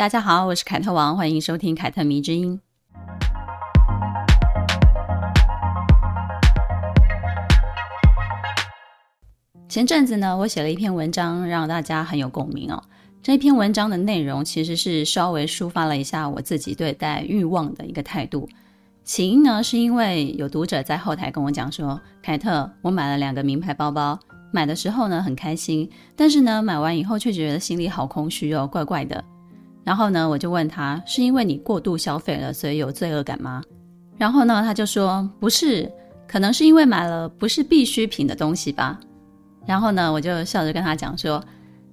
大家好，我是凯特王，欢迎收听凯特迷之音。前阵子呢，我写了一篇文章，让大家很有共鸣哦。这篇文章的内容其实是稍微抒发了一下我自己对待欲望的一个态度。起因呢，是因为有读者在后台跟我讲说：“凯特，我买了两个名牌包包，买的时候呢很开心，但是呢买完以后却觉得心里好空虚哦，怪怪的。”然后呢，我就问他：“是因为你过度消费了，所以有罪恶感吗？”然后呢，他就说：“不是，可能是因为买了不是必需品的东西吧。”然后呢，我就笑着跟他讲说：“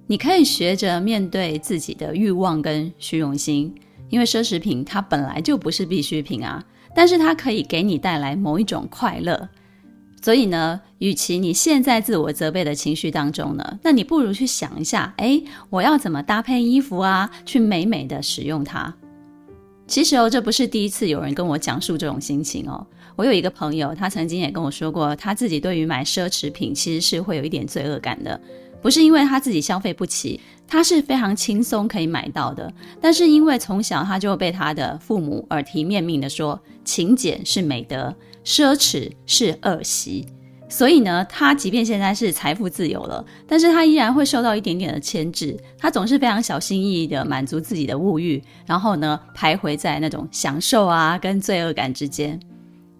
你可以学着面对自己的欲望跟虚荣心，因为奢侈品它本来就不是必需品啊，但是它可以给你带来某一种快乐。所以呢，与其你陷在自我责备的情绪当中呢，那你不如去想一下，哎，我要怎么搭配衣服啊，去美美的使用它。其实哦，这不是第一次有人跟我讲述这种心情哦。”我有一个朋友，他曾经也跟我说过，他自己对于买奢侈品其实是会有一点罪恶感的，不是因为他自己消费不起，他是非常轻松可以买到的，但是因为从小他就被他的父母耳提面命的说，勤俭是美德，奢侈是恶习，所以呢，他即便现在是财富自由了，但是他依然会受到一点点的牵制，他总是非常小心翼翼的满足自己的物欲，然后呢，徘徊在那种享受啊跟罪恶感之间。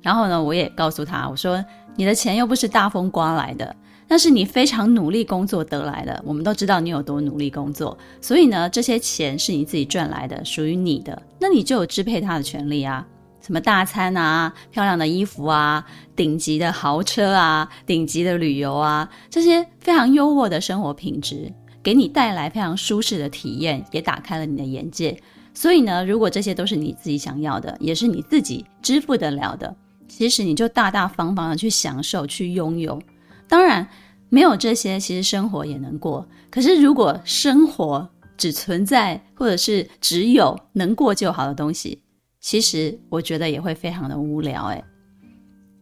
然后呢，我也告诉他，我说你的钱又不是大风刮来的，那是你非常努力工作得来的。我们都知道你有多努力工作，所以呢，这些钱是你自己赚来的，属于你的，那你就有支配它的权利啊。什么大餐啊，漂亮的衣服啊，顶级的豪车啊，顶级的旅游啊，这些非常优渥的生活品质，给你带来非常舒适的体验，也打开了你的眼界。所以呢，如果这些都是你自己想要的，也是你自己支付得了的。其实你就大大方方的去享受、去拥有。当然，没有这些，其实生活也能过。可是，如果生活只存在或者是只有能过就好的东西，其实我觉得也会非常的无聊。诶。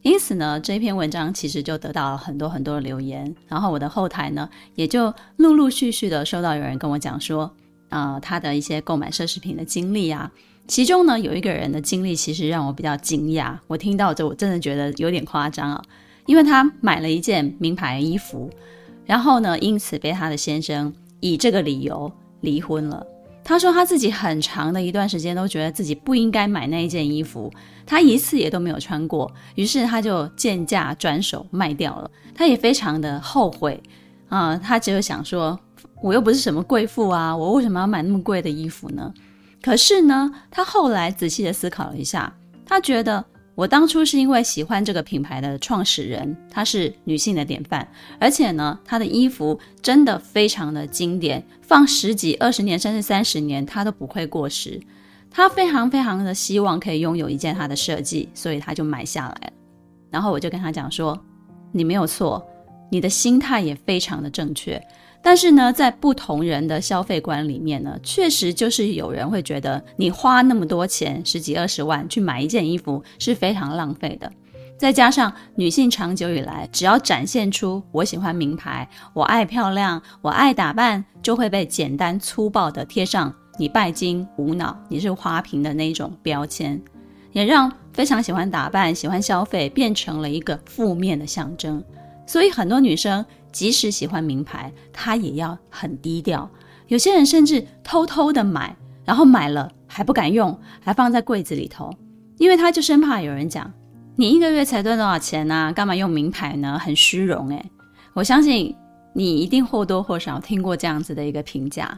因此呢，这篇文章其实就得到了很多很多的留言。然后我的后台呢，也就陆陆续续的收到有人跟我讲说，啊、呃，他的一些购买奢侈品的经历啊。其中呢，有一个人的经历其实让我比较惊讶。我听到这，我真的觉得有点夸张啊，因为他买了一件名牌衣服，然后呢，因此被他的先生以这个理由离婚了。他说他自己很长的一段时间都觉得自己不应该买那一件衣服，他一次也都没有穿过，于是他就贱价转手卖掉了。他也非常的后悔啊，他只有想说，我又不是什么贵妇啊，我为什么要买那么贵的衣服呢？可是呢，他后来仔细的思考了一下，他觉得我当初是因为喜欢这个品牌的创始人，她是女性的典范，而且呢，她的衣服真的非常的经典，放十几、二十年甚至三十年，它都不会过时。她非常非常的希望可以拥有一件她的设计，所以她就买下来了。然后我就跟她讲说：“你没有错，你的心态也非常的正确。”但是呢，在不同人的消费观里面呢，确实就是有人会觉得你花那么多钱，十几二十万去买一件衣服是非常浪费的。再加上女性长久以来，只要展现出我喜欢名牌，我爱漂亮，我爱打扮，就会被简单粗暴的贴上你拜金无脑，你是花瓶的那种标签，也让非常喜欢打扮、喜欢消费变成了一个负面的象征。所以很多女生。即使喜欢名牌，他也要很低调。有些人甚至偷偷的买，然后买了还不敢用，还放在柜子里头，因为他就生怕有人讲：“你一个月才赚多少钱呢？干嘛用名牌呢？很虚荣。”诶，我相信你一定或多或少听过这样子的一个评价。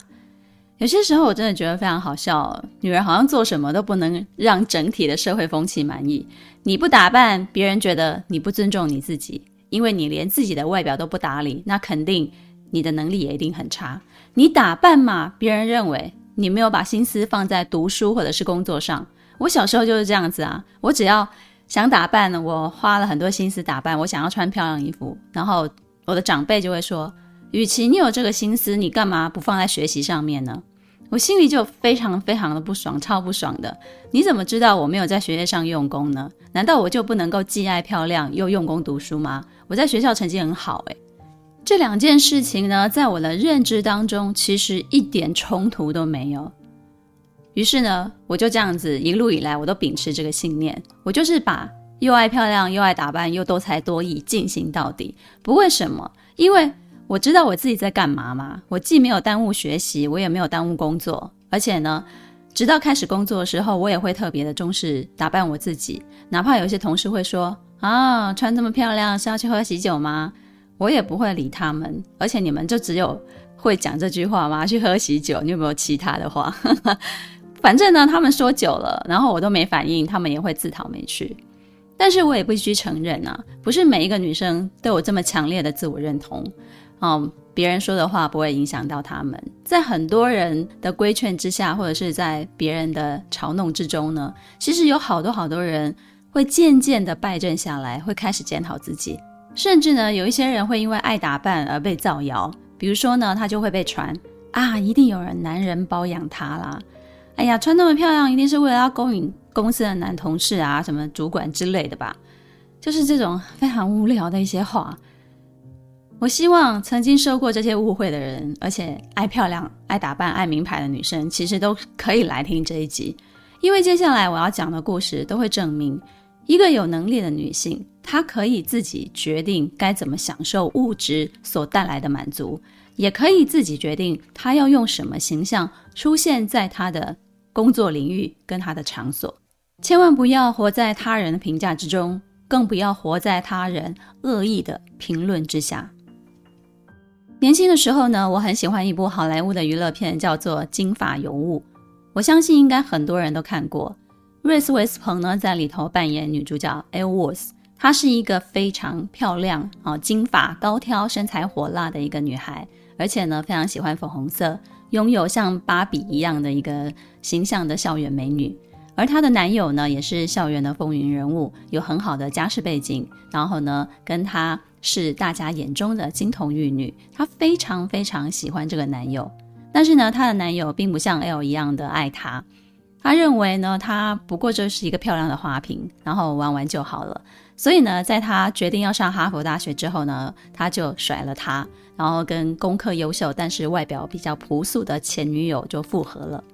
有些时候我真的觉得非常好笑，女人好像做什么都不能让整体的社会风气满意。你不打扮，别人觉得你不尊重你自己。因为你连自己的外表都不打理，那肯定你的能力也一定很差。你打扮嘛，别人认为你没有把心思放在读书或者是工作上。我小时候就是这样子啊，我只要想打扮，我花了很多心思打扮，我想要穿漂亮衣服，然后我的长辈就会说：“与其你有这个心思，你干嘛不放在学习上面呢？我心里就非常非常的不爽，超不爽的。你怎么知道我没有在学业上用功呢？难道我就不能够既爱漂亮又用功读书吗？我在学校成绩很好，诶。这两件事情呢，在我的认知当中，其实一点冲突都没有。于是呢，我就这样子一路以来，我都秉持这个信念，我就是把又爱漂亮又爱打扮又多才多艺进行到底。不为什么？因为。我知道我自己在干嘛嘛？我既没有耽误学习，我也没有耽误工作，而且呢，直到开始工作的时候，我也会特别的重视打扮我自己。哪怕有一些同事会说：“啊，穿这么漂亮是要去喝喜酒吗？”我也不会理他们。而且你们就只有会讲这句话吗？去喝喜酒，你有没有其他的话？反正呢，他们说久了，然后我都没反应，他们也会自讨没趣。但是我也必须承认啊，不是每一个女生都有这么强烈的自我认同。哦，别人说的话不会影响到他们。在很多人的规劝之下，或者是在别人的嘲弄之中呢，其实有好多好多人会渐渐的败阵下来，会开始检讨自己。甚至呢，有一些人会因为爱打扮而被造谣。比如说呢，他就会被传啊，一定有人男人包养他啦。哎呀，穿那么漂亮，一定是为了要勾引公司的男同事啊，什么主管之类的吧？就是这种非常无聊的一些话。我希望曾经受过这些误会的人，而且爱漂亮、爱打扮、爱名牌的女生，其实都可以来听这一集，因为接下来我要讲的故事都会证明，一个有能力的女性，她可以自己决定该怎么享受物质所带来的满足，也可以自己决定她要用什么形象出现在她的工作领域跟她的场所。千万不要活在他人的评价之中，更不要活在他人恶意的评论之下。年轻的时候呢，我很喜欢一部好莱坞的娱乐片，叫做《金发尤物》。我相信应该很多人都看过。瑞斯·威斯彭呢，在里头扮演女主角 e l w o r t h 她是一个非常漂亮啊，金发高挑、身材火辣的一个女孩，而且呢，非常喜欢粉红色，拥有像芭比一样的一个形象的校园美女。而她的男友呢，也是校园的风云人物，有很好的家世背景，然后呢，跟她。是大家眼中的金童玉女，她非常非常喜欢这个男友，但是呢，她的男友并不像 L 一样的爱她，他认为呢，她不过就是一个漂亮的花瓶，然后玩玩就好了。所以呢，在他决定要上哈佛大学之后呢，他就甩了她，然后跟功课优秀但是外表比较朴素的前女友就复合了。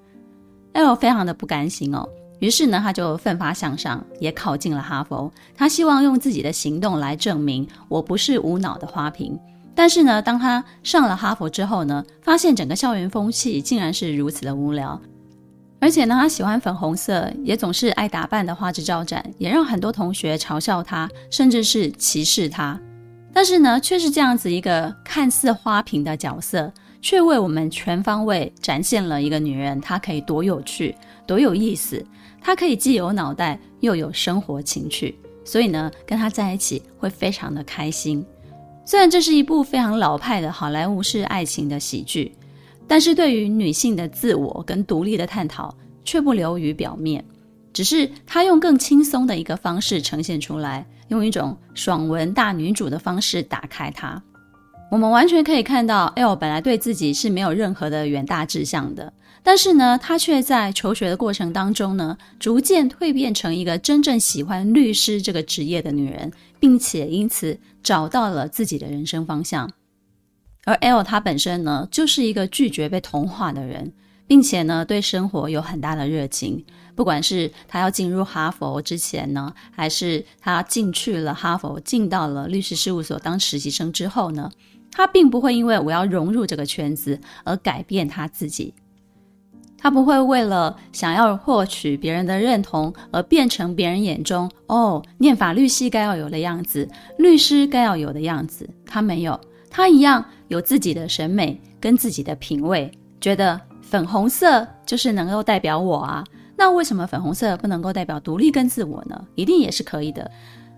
L 非常的不甘心哦。于是呢，他就奋发向上，也考进了哈佛。他希望用自己的行动来证明我不是无脑的花瓶。但是呢，当他上了哈佛之后呢，发现整个校园风气竟然是如此的无聊，而且呢，他喜欢粉红色，也总是爱打扮的花枝招展，也让很多同学嘲笑他，甚至是歧视他。但是呢，却是这样子一个看似花瓶的角色，却为我们全方位展现了一个女人，她可以多有趣，多有意思。她可以既有脑袋又有生活情趣，所以呢，跟她在一起会非常的开心。虽然这是一部非常老派的好莱坞式爱情的喜剧，但是对于女性的自我跟独立的探讨却不流于表面，只是他用更轻松的一个方式呈现出来，用一种爽文大女主的方式打开它。我们完全可以看到，L 本来对自己是没有任何的远大志向的。但是呢，她却在求学的过程当中呢，逐渐蜕变成一个真正喜欢律师这个职业的女人，并且因此找到了自己的人生方向。而 L 他本身呢，就是一个拒绝被同化的人，并且呢，对生活有很大的热情。不管是他要进入哈佛之前呢，还是他进去了哈佛，进到了律师事务所当实习生之后呢，他并不会因为我要融入这个圈子而改变他自己。他不会为了想要获取别人的认同而变成别人眼中哦，念法律系该要有的样子，律师该要有的样子。他没有，他一样有自己的审美跟自己的品味，觉得粉红色就是能够代表我啊。那为什么粉红色不能够代表独立跟自我呢？一定也是可以的。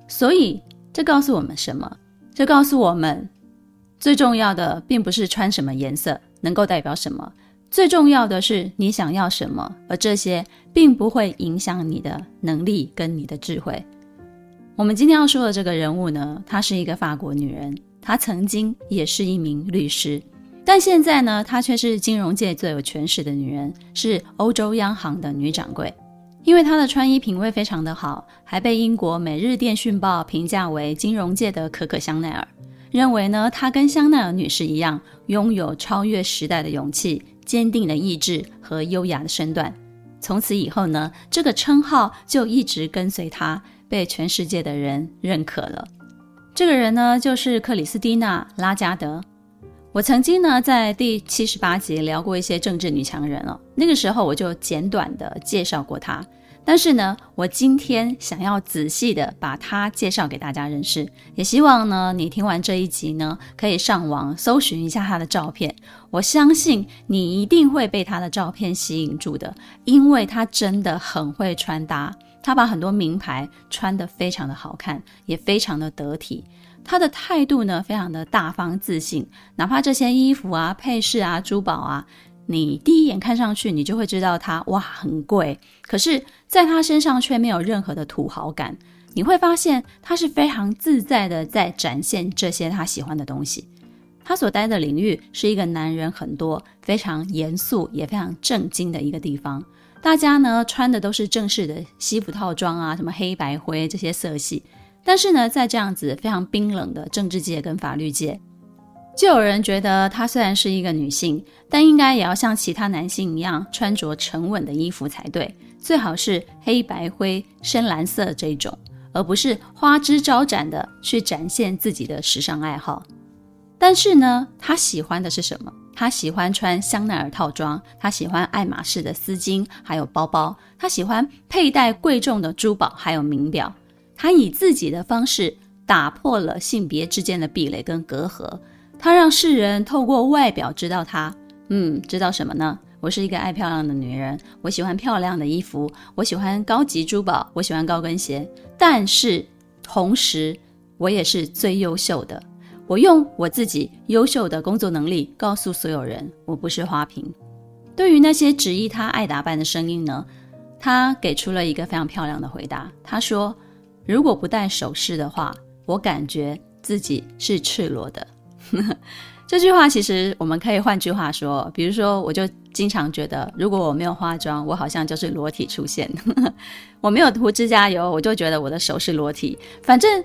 所以这告诉我们什么？这告诉我们，最重要的并不是穿什么颜色能够代表什么。最重要的是你想要什么，而这些并不会影响你的能力跟你的智慧。我们今天要说的这个人物呢，她是一个法国女人，他曾经也是一名律师，但现在呢，她却是金融界最有权势的女人，是欧洲央行的女掌柜。因为她的穿衣品味非常的好，还被英国《每日电讯报》评价为金融界的可可香奈儿，认为呢，她跟香奈儿女士一样，拥有超越时代的勇气、坚定的意志和优雅的身段。从此以后呢，这个称号就一直跟随她，被全世界的人认可了。这个人呢，就是克里斯蒂娜·拉加德。我曾经呢，在第七十八集聊过一些政治女强人哦，那个时候我就简短的介绍过她。但是呢，我今天想要仔细的把她介绍给大家认识，也希望呢，你听完这一集呢，可以上网搜寻一下她的照片。我相信你一定会被她的照片吸引住的，因为她真的很会穿搭，他把很多名牌穿得非常的好看，也非常的得体。他的态度呢，非常的大方自信，哪怕这些衣服啊、配饰啊、珠宝啊。你第一眼看上去，你就会知道它哇很贵，可是在他身上却没有任何的土豪感。你会发现他是非常自在的在展现这些他喜欢的东西。他所待的领域是一个男人很多、非常严肃也非常正经的一个地方。大家呢穿的都是正式的西服套装啊，什么黑白灰这些色系。但是呢，在这样子非常冰冷的政治界跟法律界。就有人觉得她虽然是一个女性，但应该也要像其他男性一样穿着沉稳的衣服才对，最好是黑白灰、深蓝色这种，而不是花枝招展的去展现自己的时尚爱好。但是呢，她喜欢的是什么？她喜欢穿香奈儿套装，她喜欢爱马仕的丝巾还有包包，她喜欢佩戴贵重的珠宝还有名表。她以自己的方式打破了性别之间的壁垒跟隔阂。她让世人透过外表知道她，嗯，知道什么呢？我是一个爱漂亮的女人，我喜欢漂亮的衣服，我喜欢高级珠宝，我喜欢高跟鞋。但是同时，我也是最优秀的。我用我自己优秀的工作能力告诉所有人，我不是花瓶。对于那些质疑她爱打扮的声音呢，她给出了一个非常漂亮的回答。她说：“如果不戴首饰的话，我感觉自己是赤裸的。”这句话其实我们可以换句话说，比如说，我就经常觉得，如果我没有化妆，我好像就是裸体出现；我没有涂指甲油，我就觉得我的手是裸体。反正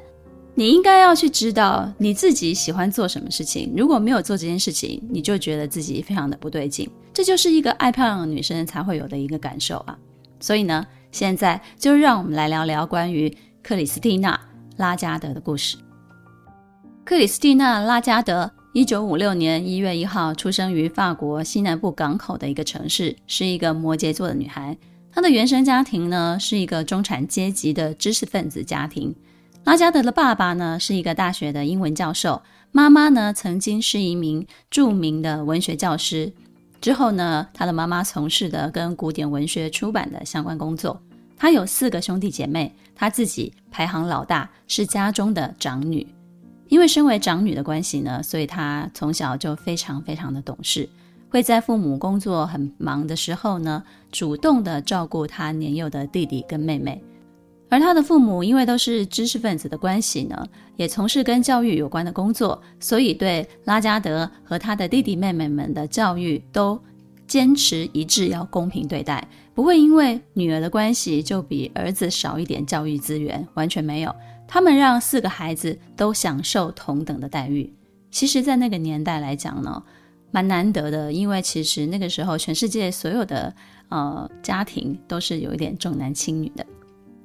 你应该要去知道你自己喜欢做什么事情。如果没有做这件事情，你就觉得自己非常的不对劲。这就是一个爱漂亮的女生才会有的一个感受啊。所以呢，现在就让我们来聊聊关于克里斯蒂娜·拉加德的故事。克里斯蒂娜·拉加德，一九五六年一月一号出生于法国西南部港口的一个城市，是一个摩羯座的女孩。她的原生家庭呢，是一个中产阶级的知识分子家庭。拉加德的爸爸呢，是一个大学的英文教授，妈妈呢，曾经是一名著名的文学教师。之后呢，他的妈妈从事的跟古典文学出版的相关工作。他有四个兄弟姐妹，他自己排行老大，是家中的长女。因为身为长女的关系呢，所以她从小就非常非常的懂事，会在父母工作很忙的时候呢，主动的照顾她年幼的弟弟跟妹妹。而他的父母因为都是知识分子的关系呢，也从事跟教育有关的工作，所以对拉加德和他的弟弟妹妹们的教育都坚持一致，要公平对待，不会因为女儿的关系就比儿子少一点教育资源，完全没有。他们让四个孩子都享受同等的待遇。其实，在那个年代来讲呢，蛮难得的，因为其实那个时候全世界所有的呃家庭都是有一点重男轻女的。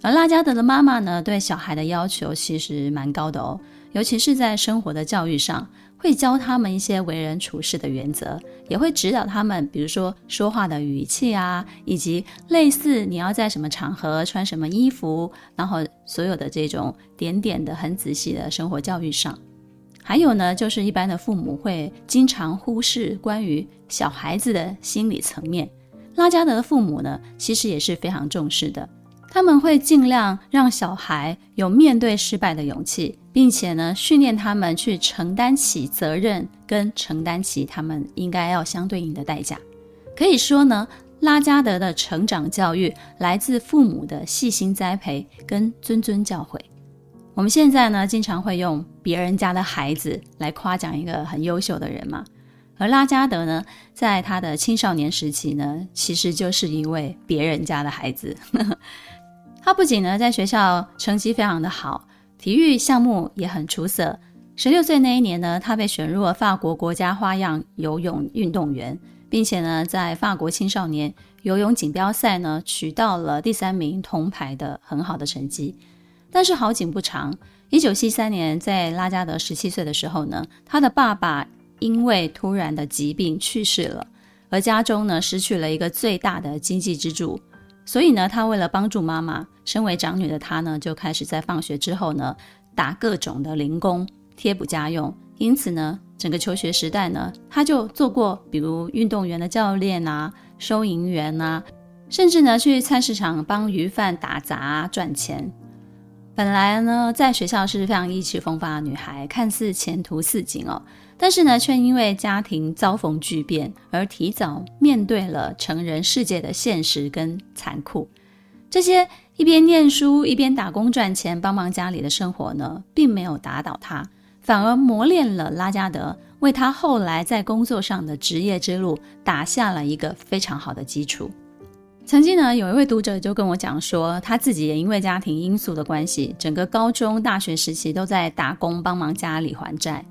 而拉加德的妈妈呢，对小孩的要求其实蛮高的哦，尤其是在生活的教育上。会教他们一些为人处事的原则，也会指导他们，比如说说话的语气啊，以及类似你要在什么场合穿什么衣服，然后所有的这种点点的很仔细的生活教育上。还有呢，就是一般的父母会经常忽视关于小孩子的心理层面。拉加德的父母呢，其实也是非常重视的。他们会尽量让小孩有面对失败的勇气，并且呢，训练他们去承担起责任，跟承担起他们应该要相对应的代价。可以说呢，拉加德的成长教育来自父母的细心栽培跟谆谆教诲。我们现在呢，经常会用别人家的孩子来夸奖一个很优秀的人嘛。而拉加德呢，在他的青少年时期呢，其实就是一位别人家的孩子。他不仅呢在学校成绩非常的好，体育项目也很出色。十六岁那一年呢，他被选入了法国国家花样游泳运动员，并且呢，在法国青少年游泳锦标赛呢，取到了第三名铜牌的很好的成绩。但是好景不长，一九七三年，在拉加德十七岁的时候呢，他的爸爸。因为突然的疾病去世了，而家中呢失去了一个最大的经济支柱，所以呢，他为了帮助妈妈，身为长女的她呢，就开始在放学之后呢打各种的零工贴补家用。因此呢，整个求学时代呢，他就做过比如运动员的教练啊、收银员啊，甚至呢去菜市场帮鱼贩打杂赚钱。本来呢，在学校是非常意气风发的女孩，看似前途似锦哦。但是呢，却因为家庭遭逢巨变，而提早面对了成人世界的现实跟残酷。这些一边念书一边打工赚钱，帮忙家里的生活呢，并没有打倒他，反而磨练了拉加德，为他后来在工作上的职业之路打下了一个非常好的基础。曾经呢，有一位读者就跟我讲说，他自己也因为家庭因素的关系，整个高中、大学时期都在打工帮忙家里还债。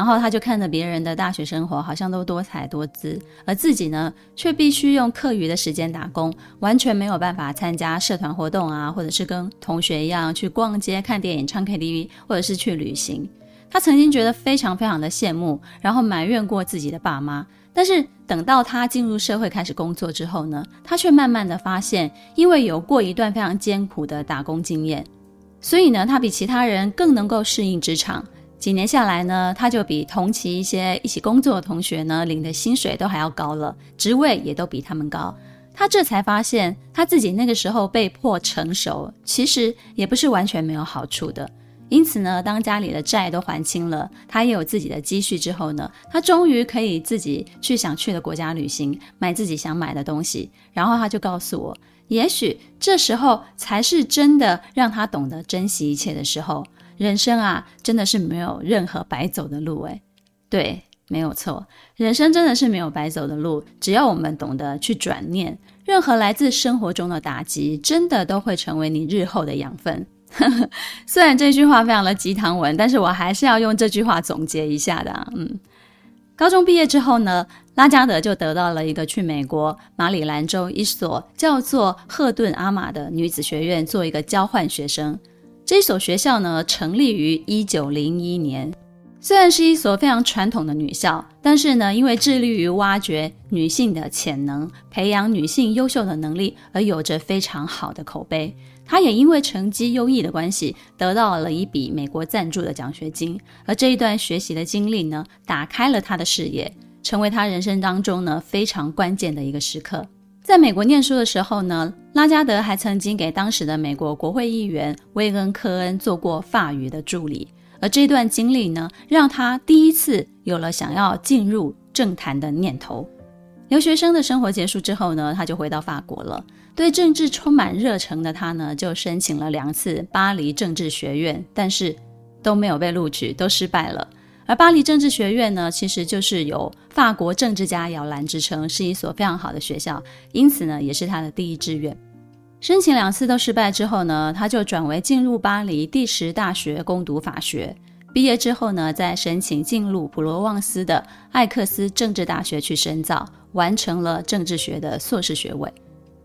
然后他就看着别人的大学生活好像都多彩多姿，而自己呢，却必须用课余的时间打工，完全没有办法参加社团活动啊，或者是跟同学一样去逛街、看电影、唱 KTV，或者是去旅行。他曾经觉得非常非常的羡慕，然后埋怨过自己的爸妈。但是等到他进入社会开始工作之后呢，他却慢慢的发现，因为有过一段非常艰苦的打工经验，所以呢，他比其他人更能够适应职场。几年下来呢，他就比同期一些一起工作的同学呢，领的薪水都还要高了，职位也都比他们高。他这才发现，他自己那个时候被迫成熟，其实也不是完全没有好处的。因此呢，当家里的债都还清了，他也有自己的积蓄之后呢，他终于可以自己去想去的国家旅行，买自己想买的东西。然后他就告诉我，也许这时候才是真的让他懂得珍惜一切的时候。人生啊，真的是没有任何白走的路诶，对，没有错，人生真的是没有白走的路。只要我们懂得去转念，任何来自生活中的打击，真的都会成为你日后的养分。虽然这句话非常的鸡汤文，但是我还是要用这句话总结一下的。嗯，高中毕业之后呢，拉加德就得到了一个去美国马里兰州一所叫做赫顿阿玛的女子学院做一个交换学生。这所学校呢，成立于一九零一年，虽然是一所非常传统的女校，但是呢，因为致力于挖掘女性的潜能，培养女性优秀的能力，而有着非常好的口碑。她也因为成绩优异的关系，得到了一笔美国赞助的奖学金。而这一段学习的经历呢，打开了她的视野，成为她人生当中呢，非常关键的一个时刻。在美国念书的时候呢，拉加德还曾经给当时的美国国会议员威恩·科恩做过法语的助理，而这段经历呢，让他第一次有了想要进入政坛的念头。留学生的生活结束之后呢，他就回到法国了。对政治充满热诚的他呢，就申请了两次巴黎政治学院，但是都没有被录取，都失败了。而巴黎政治学院呢，其实就是有法国政治家摇篮之称，是一所非常好的学校，因此呢，也是他的第一志愿。申请两次都失败之后呢，他就转为进入巴黎第十大学攻读法学。毕业之后呢，再申请进入普罗旺斯的艾克斯政治大学去深造，完成了政治学的硕士学位。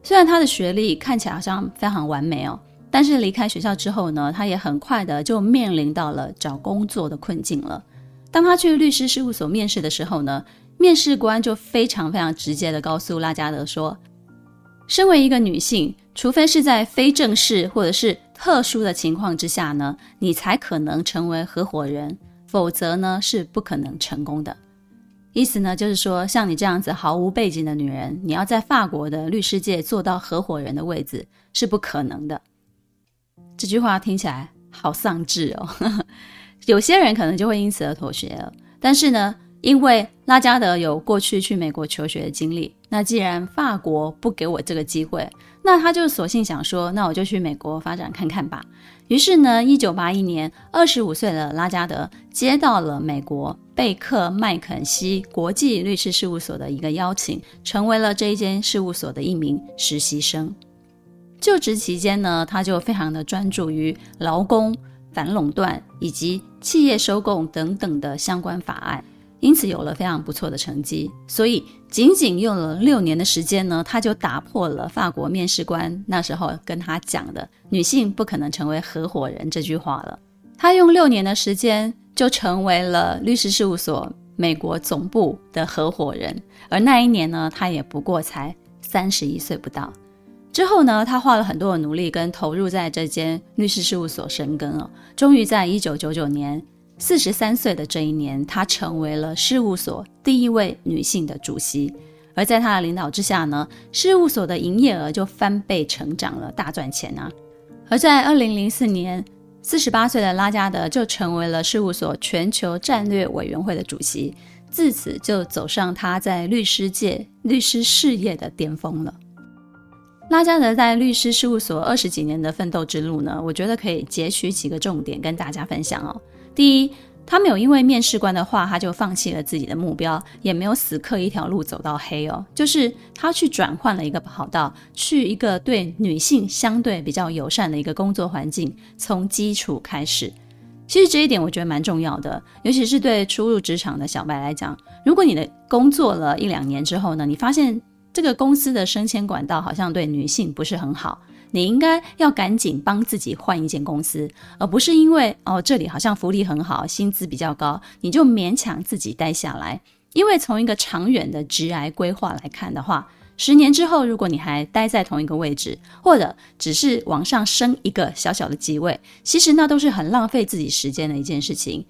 虽然他的学历看起来好像非常完美哦，但是离开学校之后呢，他也很快的就面临到了找工作的困境了。当他去律师事务所面试的时候呢，面试官就非常非常直接的告诉拉加德说，身为一个女性，除非是在非正式或者是特殊的情况之下呢，你才可能成为合伙人，否则呢是不可能成功的。意思呢就是说，像你这样子毫无背景的女人，你要在法国的律师界做到合伙人的位置是不可能的。这句话听起来好丧志哦。有些人可能就会因此而妥协了，但是呢，因为拉加德有过去去美国求学的经历，那既然法国不给我这个机会，那他就索性想说，那我就去美国发展看看吧。于是呢，一九八一年，二十五岁的拉加德接到了美国贝克麦肯锡国际律师事务所的一个邀请，成为了这一间事务所的一名实习生。就职期间呢，他就非常的专注于劳工、反垄断以及企业收购等等的相关法案。因此有了非常不错的成绩，所以仅仅用了六年的时间呢，他就打破了法国面试官那时候跟他讲的“女性不可能成为合伙人”这句话了。他用六年的时间就成为了律师事务所美国总部的合伙人，而那一年呢，他也不过才三十一岁不到。之后呢，他花了很多的努力跟投入在这间律师事务所深耕哦，终于在一九九九年。四十三岁的这一年，她成为了事务所第一位女性的主席。而在她的领导之下呢，事务所的营业额就翻倍成长了，大赚钱啊！而在二零零四年，四十八岁的拉加德就成为了事务所全球战略委员会的主席，自此就走上他在律师界律师事业的巅峰了。拉加德在律师事务所二十几年的奋斗之路呢，我觉得可以截取几个重点跟大家分享哦。第一，他没有因为面试官的话，他就放弃了自己的目标，也没有死磕一条路走到黑哦。就是他去转换了一个跑道，去一个对女性相对比较友善的一个工作环境，从基础开始。其实这一点我觉得蛮重要的，尤其是对初入职场的小白来讲，如果你的工作了一两年之后呢，你发现这个公司的升迁管道好像对女性不是很好。你应该要赶紧帮自己换一间公司，而不是因为哦，这里好像福利很好，薪资比较高，你就勉强自己待下来。因为从一个长远的职涯规划来看的话，十年之后，如果你还待在同一个位置，或者只是往上升一个小小的职位，其实那都是很浪费自己时间的一件事情。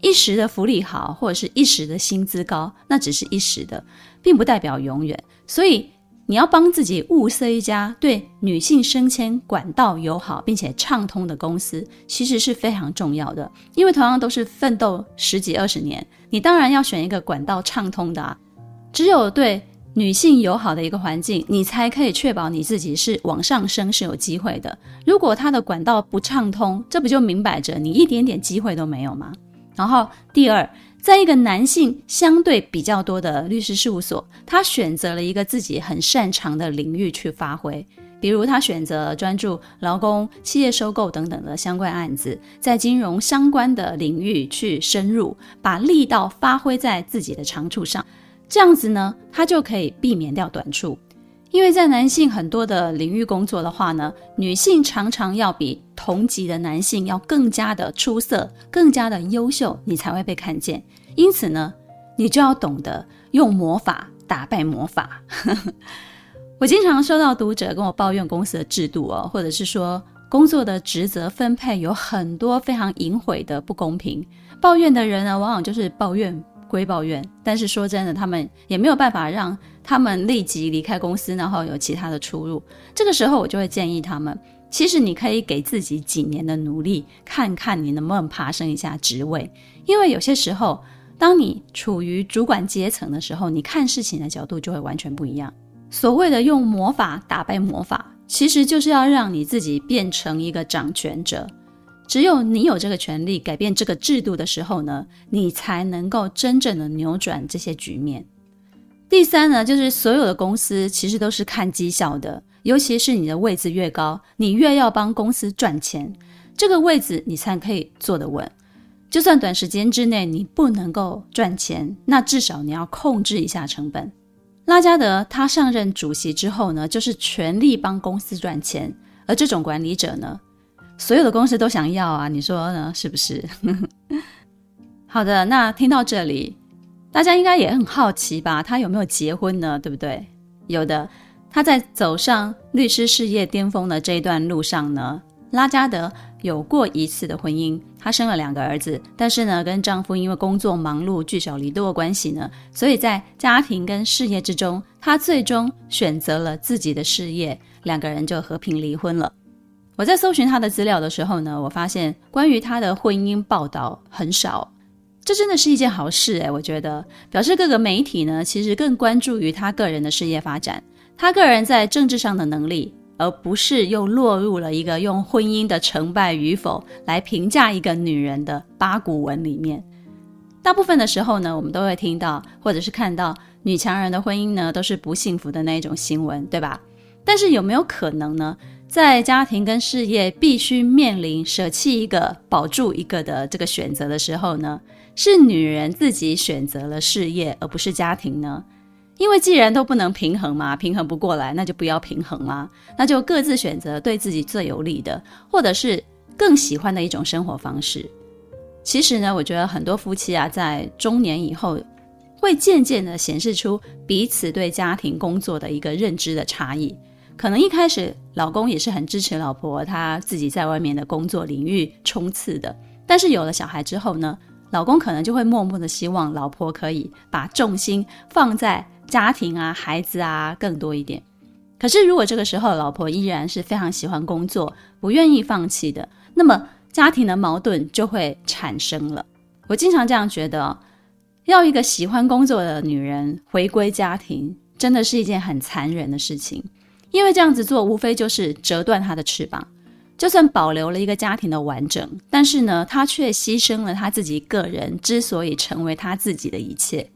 一时的福利好，或者是一时的薪资高，那只是一时的，并不代表永远。所以。你要帮自己物色一家对女性升迁管道友好并且畅通的公司，其实是非常重要的。因为同样都是奋斗十几二十年，你当然要选一个管道畅通的啊。只有对女性友好的一个环境，你才可以确保你自己是往上升是有机会的。如果它的管道不畅通，这不就明摆着你一点点机会都没有吗？然后第二。在一个男性相对比较多的律师事务所，他选择了一个自己很擅长的领域去发挥，比如他选择专注劳工、企业收购等等的相关案子，在金融相关的领域去深入，把力道发挥在自己的长处上，这样子呢，他就可以避免掉短处。因为在男性很多的领域工作的话呢，女性常常要比同级的男性要更加的出色，更加的优秀，你才会被看见。因此呢，你就要懂得用魔法打败魔法。我经常收到读者跟我抱怨公司的制度哦，或者是说工作的职责分配有很多非常隐晦的不公平。抱怨的人呢，往往就是抱怨归抱怨，但是说真的，他们也没有办法让。他们立即离开公司，然后有其他的出路。这个时候，我就会建议他们，其实你可以给自己几年的努力，看看你能不能爬升一下职位。因为有些时候，当你处于主管阶层的时候，你看事情的角度就会完全不一样。所谓的用魔法打败魔法，其实就是要让你自己变成一个掌权者。只有你有这个权利改变这个制度的时候呢，你才能够真正的扭转这些局面。第三呢，就是所有的公司其实都是看绩效的，尤其是你的位置越高，你越要帮公司赚钱，这个位置你才可以坐得稳。就算短时间之内你不能够赚钱，那至少你要控制一下成本。拉加德他上任主席之后呢，就是全力帮公司赚钱，而这种管理者呢，所有的公司都想要啊，你说呢？是不是？好的，那听到这里。大家应该也很好奇吧？他有没有结婚呢？对不对？有的。他在走上律师事业巅峰的这一段路上呢，拉加德有过一次的婚姻，她生了两个儿子。但是呢，跟丈夫因为工作忙碌、聚少离多的关系呢，所以在家庭跟事业之中，她最终选择了自己的事业，两个人就和平离婚了。我在搜寻她的资料的时候呢，我发现关于她的婚姻报道很少。这真的是一件好事诶，我觉得表示各个媒体呢，其实更关注于他个人的事业发展，他个人在政治上的能力，而不是又落入了一个用婚姻的成败与否来评价一个女人的八股文里面。大部分的时候呢，我们都会听到或者是看到女强人的婚姻呢都是不幸福的那一种新闻，对吧？但是有没有可能呢，在家庭跟事业必须面临舍弃一个保住一个的这个选择的时候呢，是女人自己选择了事业而不是家庭呢？因为既然都不能平衡嘛，平衡不过来，那就不要平衡啦，那就各自选择对自己最有利的，或者是更喜欢的一种生活方式。其实呢，我觉得很多夫妻啊，在中年以后，会渐渐的显示出彼此对家庭工作的一个认知的差异。可能一开始老公也是很支持老婆，他自己在外面的工作领域冲刺的，但是有了小孩之后呢，老公可能就会默默的希望老婆可以把重心放在。家庭啊，孩子啊，更多一点。可是，如果这个时候老婆依然是非常喜欢工作，不愿意放弃的，那么家庭的矛盾就会产生了。我经常这样觉得，要一个喜欢工作的女人回归家庭，真的是一件很残忍的事情。因为这样子做，无非就是折断她的翅膀。就算保留了一个家庭的完整，但是呢，她却牺牲了她自己个人之所以成为她自己的一切。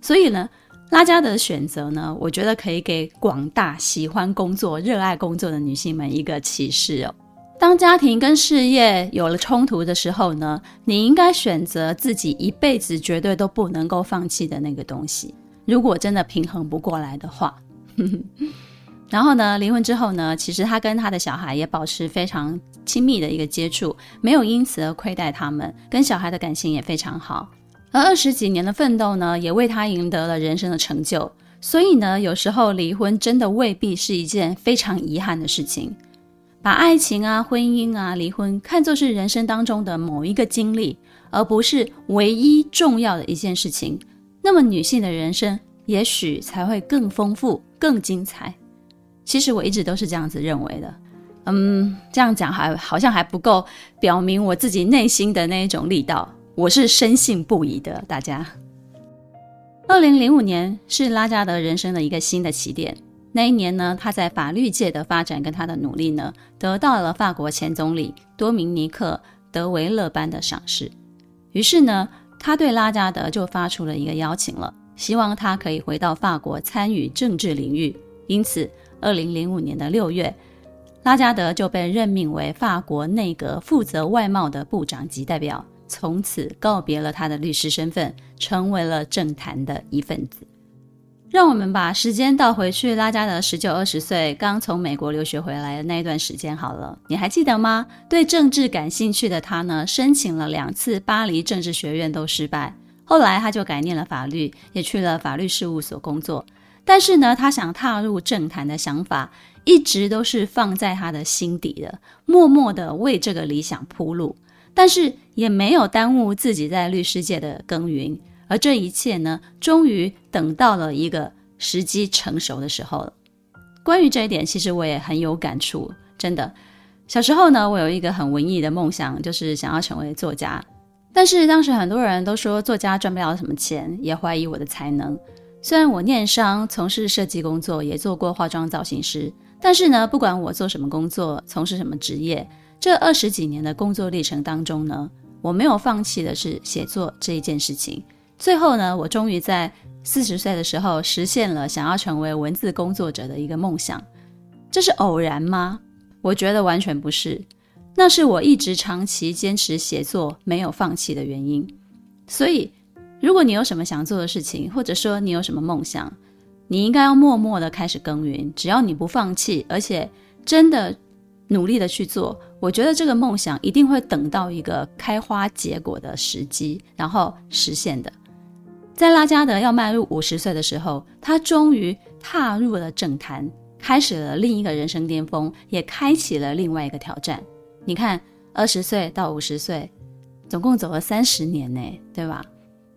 所以呢，拉加德的选择呢，我觉得可以给广大喜欢工作、热爱工作的女性们一个启示哦。当家庭跟事业有了冲突的时候呢，你应该选择自己一辈子绝对都不能够放弃的那个东西。如果真的平衡不过来的话，然后呢，离婚之后呢，其实他跟他的小孩也保持非常亲密的一个接触，没有因此而亏待他们，跟小孩的感情也非常好。而二十几年的奋斗呢，也为他赢得了人生的成就。所以呢，有时候离婚真的未必是一件非常遗憾的事情。把爱情啊、婚姻啊、离婚看作是人生当中的某一个经历，而不是唯一重要的一件事情，那么女性的人生也许才会更丰富、更精彩。其实我一直都是这样子认为的。嗯，这样讲还好像还不够表明我自己内心的那一种力道。我是深信不疑的，大家。二零零五年是拉加德人生的一个新的起点。那一年呢，他在法律界的发展跟他的努力呢，得到了法国前总理多明尼克·德维勒颁的赏识。于是呢，他对拉加德就发出了一个邀请了，希望他可以回到法国参与政治领域。因此，二零零五年的六月，拉加德就被任命为法国内阁负责外贸的部长级代表。从此告别了他的律师身份，成为了政坛的一份子。让我们把时间倒回去，拉加德十九二十岁，刚从美国留学回来的那一段时间好了，你还记得吗？对政治感兴趣的他呢，申请了两次巴黎政治学院都失败，后来他就改念了法律，也去了法律事务所工作。但是呢，他想踏入政坛的想法，一直都是放在他的心底的，默默的为这个理想铺路。但是也没有耽误自己在律师界的耕耘，而这一切呢，终于等到了一个时机成熟的时候了。关于这一点，其实我也很有感触，真的。小时候呢，我有一个很文艺的梦想，就是想要成为作家。但是当时很多人都说作家赚不了什么钱，也怀疑我的才能。虽然我念商，从事设计工作，也做过化妆造型师，但是呢，不管我做什么工作，从事什么职业。这二十几年的工作历程当中呢，我没有放弃的是写作这一件事情。最后呢，我终于在四十岁的时候实现了想要成为文字工作者的一个梦想。这是偶然吗？我觉得完全不是。那是我一直长期坚持写作没有放弃的原因。所以，如果你有什么想做的事情，或者说你有什么梦想，你应该要默默的开始耕耘。只要你不放弃，而且真的。努力的去做，我觉得这个梦想一定会等到一个开花结果的时机，然后实现的。在拉加德要迈入五十岁的时候，他终于踏入了政坛，开始了另一个人生巅峰，也开启了另外一个挑战。你看，二十岁到五十岁，总共走了三十年呢，对吧？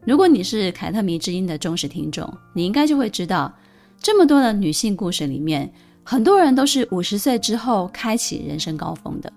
如果你是凯特迷之音的忠实听众，你应该就会知道，这么多的女性故事里面。很多人都是五十岁之后开启人生高峰的。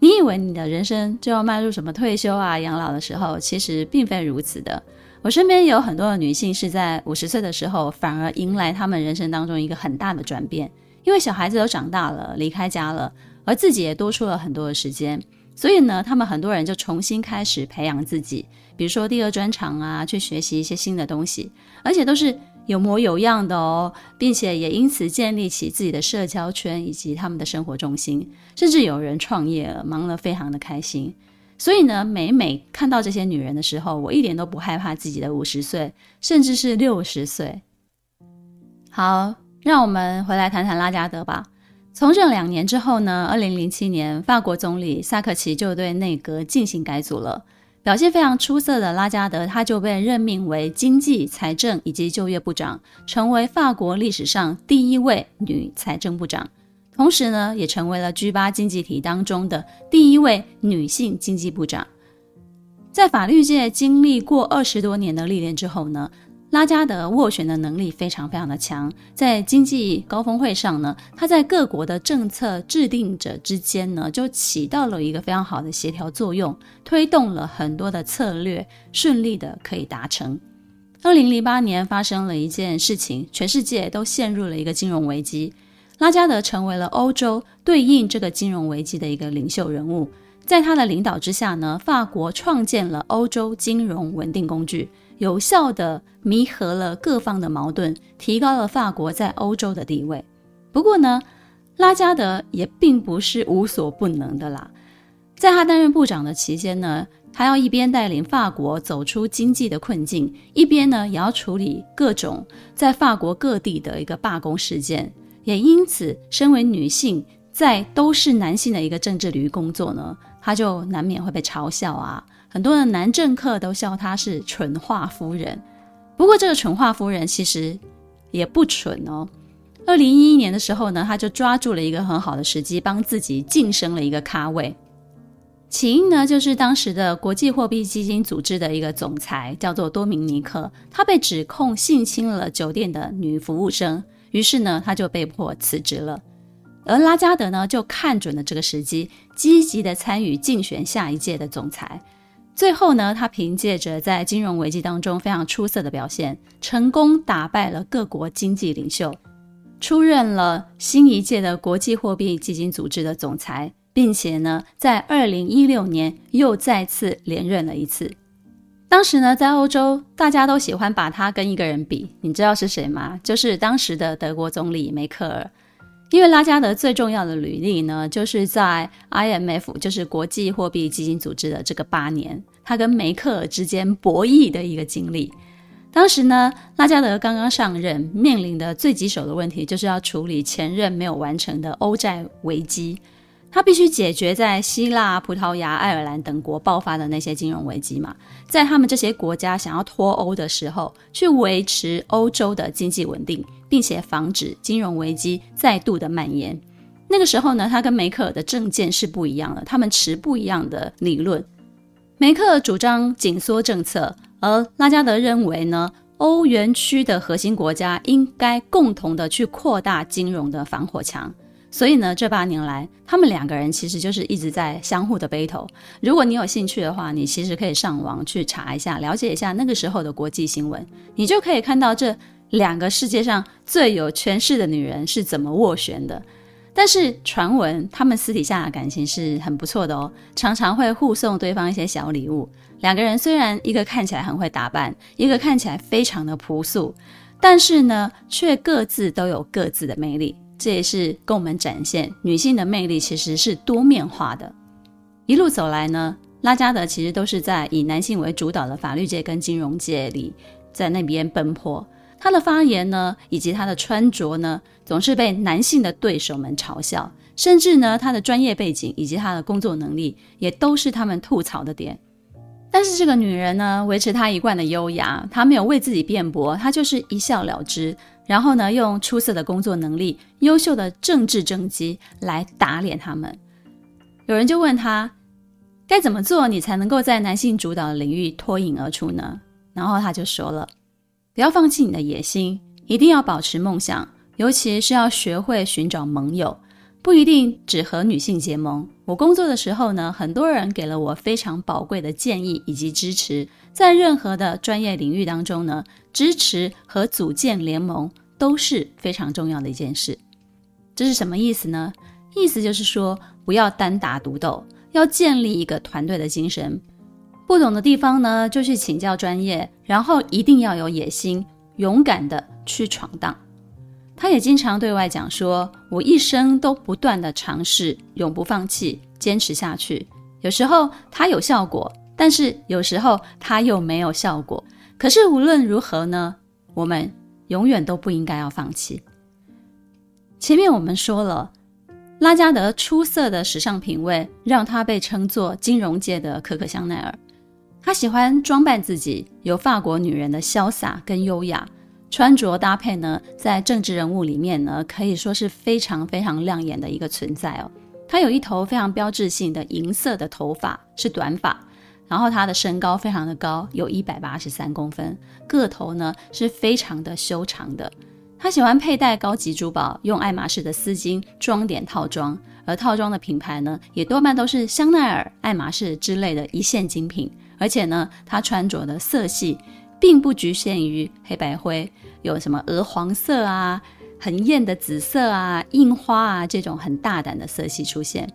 你以为你的人生就要迈入什么退休啊、养老的时候，其实并非如此的。我身边有很多的女性是在五十岁的时候，反而迎来她们人生当中一个很大的转变。因为小孩子都长大了，离开家了，而自己也多出了很多的时间，所以呢，他们很多人就重新开始培养自己，比如说第二专长啊，去学习一些新的东西，而且都是有模有样的哦，并且也因此建立起自己的社交圈以及他们的生活重心，甚至有人创业，忙得非常的开心。所以呢，每每看到这些女人的时候，我一点都不害怕自己的五十岁，甚至是六十岁。好，让我们回来谈谈拉加德吧。从政两年之后呢，二零零七年，法国总理萨克齐就对内阁进行改组了。表现非常出色的拉加德，她就被任命为经济、财政以及就业部长，成为法国历史上第一位女财政部长。同时呢，也成为了 G 八经济体当中的第一位女性经济部长。在法律界经历过二十多年的历练之后呢，拉加德斡旋的能力非常非常的强。在经济高峰会上呢，他在各国的政策制定者之间呢，就起到了一个非常好的协调作用，推动了很多的策略顺利的可以达成。二零零八年发生了一件事情，全世界都陷入了一个金融危机。拉加德成为了欧洲对应这个金融危机的一个领袖人物，在他的领导之下呢，法国创建了欧洲金融稳定工具，有效地弥合了各方的矛盾，提高了法国在欧洲的地位。不过呢，拉加德也并不是无所不能的啦，在他担任部长的期间呢，他要一边带领法国走出经济的困境，一边呢也要处理各种在法国各地的一个罢工事件。也因此，身为女性，在都是男性的一个政治领域工作呢，她就难免会被嘲笑啊。很多的男政客都笑她是“蠢话夫人”。不过，这个“蠢话夫人”其实也不蠢哦。二零一一年的时候呢，她就抓住了一个很好的时机，帮自己晋升了一个咖位。起因呢，就是当时的国际货币基金组织的一个总裁叫做多明尼克，他被指控性侵了酒店的女服务生。于是呢，他就被迫辞职了。而拉加德呢，就看准了这个时机，积极的参与竞选下一届的总裁。最后呢，他凭借着在金融危机当中非常出色的表现，成功打败了各国经济领袖，出任了新一届的国际货币基金组织的总裁，并且呢，在二零一六年又再次连任了一次。当时呢，在欧洲，大家都喜欢把他跟一个人比，你知道是谁吗？就是当时的德国总理梅克尔。因为拉加德最重要的履历呢，就是在 IMF，就是国际货币基金组织的这个八年，他跟梅克尔之间博弈的一个经历。当时呢，拉加德刚刚上任，面临的最棘手的问题就是要处理前任没有完成的欧债危机。他必须解决在希腊、葡萄牙、爱尔兰等国爆发的那些金融危机嘛，在他们这些国家想要脱欧的时候，去维持欧洲的经济稳定，并且防止金融危机再度的蔓延。那个时候呢，他跟梅克尔的政见是不一样的，他们持不一样的理论。梅克主张紧缩政策，而拉加德认为呢，欧元区的核心国家应该共同的去扩大金融的防火墙。所以呢，这八年来，他们两个人其实就是一直在相互的 battle。如果你有兴趣的话，你其实可以上网去查一下，了解一下那个时候的国际新闻，你就可以看到这两个世界上最有权势的女人是怎么斡旋的。但是传闻他们私底下的感情是很不错的哦，常常会互送对方一些小礼物。两个人虽然一个看起来很会打扮，一个看起来非常的朴素，但是呢，却各自都有各自的魅力。这也是跟我们展现女性的魅力其实是多面化的。一路走来呢，拉加德其实都是在以男性为主导的法律界跟金融界里，在那边奔波。她的发言呢，以及她的穿着呢，总是被男性的对手们嘲笑，甚至呢，她的专业背景以及她的工作能力，也都是他们吐槽的点。但是这个女人呢，维持她一贯的优雅，她没有为自己辩驳，她就是一笑了之。然后呢，用出色的工作能力、优秀的政治政绩来打脸他们。有人就问她，该怎么做你才能够在男性主导的领域脱颖而出呢？然后她就说了，不要放弃你的野心，一定要保持梦想，尤其是要学会寻找盟友。不一定只和女性结盟。我工作的时候呢，很多人给了我非常宝贵的建议以及支持。在任何的专业领域当中呢，支持和组建联盟都是非常重要的一件事。这是什么意思呢？意思就是说，不要单打独斗，要建立一个团队的精神。不懂的地方呢，就去请教专业，然后一定要有野心，勇敢的去闯荡。他也经常对外讲说：“我一生都不断的尝试，永不放弃，坚持下去。有时候它有效果，但是有时候它又没有效果。可是无论如何呢，我们永远都不应该要放弃。”前面我们说了，拉加德出色的时尚品味，让他被称作金融界的可可香奈儿。她喜欢装扮自己，有法国女人的潇洒跟优雅，穿着搭配呢，在政治人物里面呢，可以说是非常非常亮眼的一个存在哦。她有一头非常标志性的银色的头发，是短发，然后她的身高非常的高，有一百八十三公分，个头呢是非常的修长的。她喜欢佩戴高级珠宝，用爱马仕的丝巾装点套装，而套装的品牌呢，也多半都是香奈儿、爱马仕之类的一线精品。而且呢，他穿着的色系并不局限于黑白灰，有什么鹅黄色啊、很艳的紫色啊、印花啊这种很大胆的色系出现。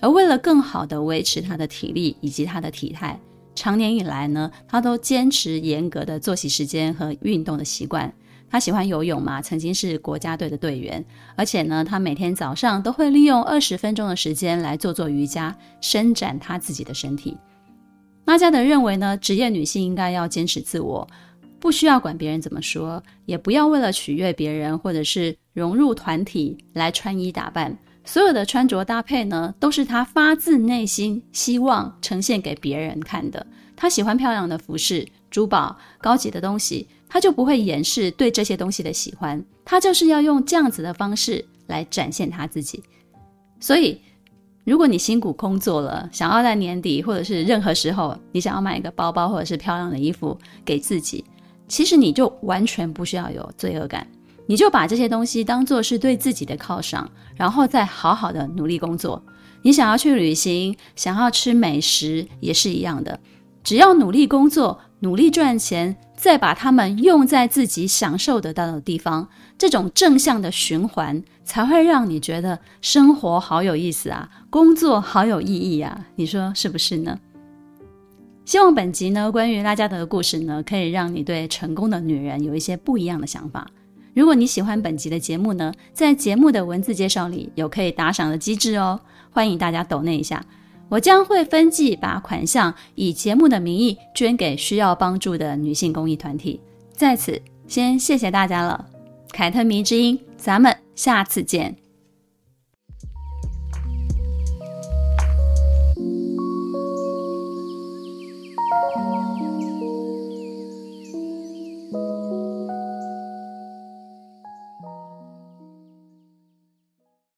而为了更好的维持他的体力以及他的体态，长年以来呢，他都坚持严格的作息时间和运动的习惯。他喜欢游泳嘛，曾经是国家队的队员，而且呢，他每天早上都会利用二十分钟的时间来做做瑜伽，伸展他自己的身体。拉加德认为呢，职业女性应该要坚持自我，不需要管别人怎么说，也不要为了取悦别人或者是融入团体来穿衣打扮。所有的穿着搭配呢，都是她发自内心希望呈现给别人看的。她喜欢漂亮的服饰、珠宝、高级的东西，她就不会掩饰对这些东西的喜欢。她就是要用这样子的方式来展现她自己。所以。如果你辛苦工作了，想要在年底或者是任何时候，你想要买一个包包或者是漂亮的衣服给自己，其实你就完全不需要有罪恶感，你就把这些东西当做是对自己的犒赏，然后再好好的努力工作。你想要去旅行，想要吃美食，也是一样的，只要努力工作。努力赚钱，再把它们用在自己享受得到的地方，这种正向的循环才会让你觉得生活好有意思啊，工作好有意义啊，你说是不是呢？希望本集呢，关于拉加德的故事呢，可以让你对成功的女人有一些不一样的想法。如果你喜欢本集的节目呢，在节目的文字介绍里有可以打赏的机制哦，欢迎大家抖内一下。我将会分季把款项以节目的名义捐给需要帮助的女性公益团体。在此，先谢谢大家了。凯特迷之音，咱们下次见。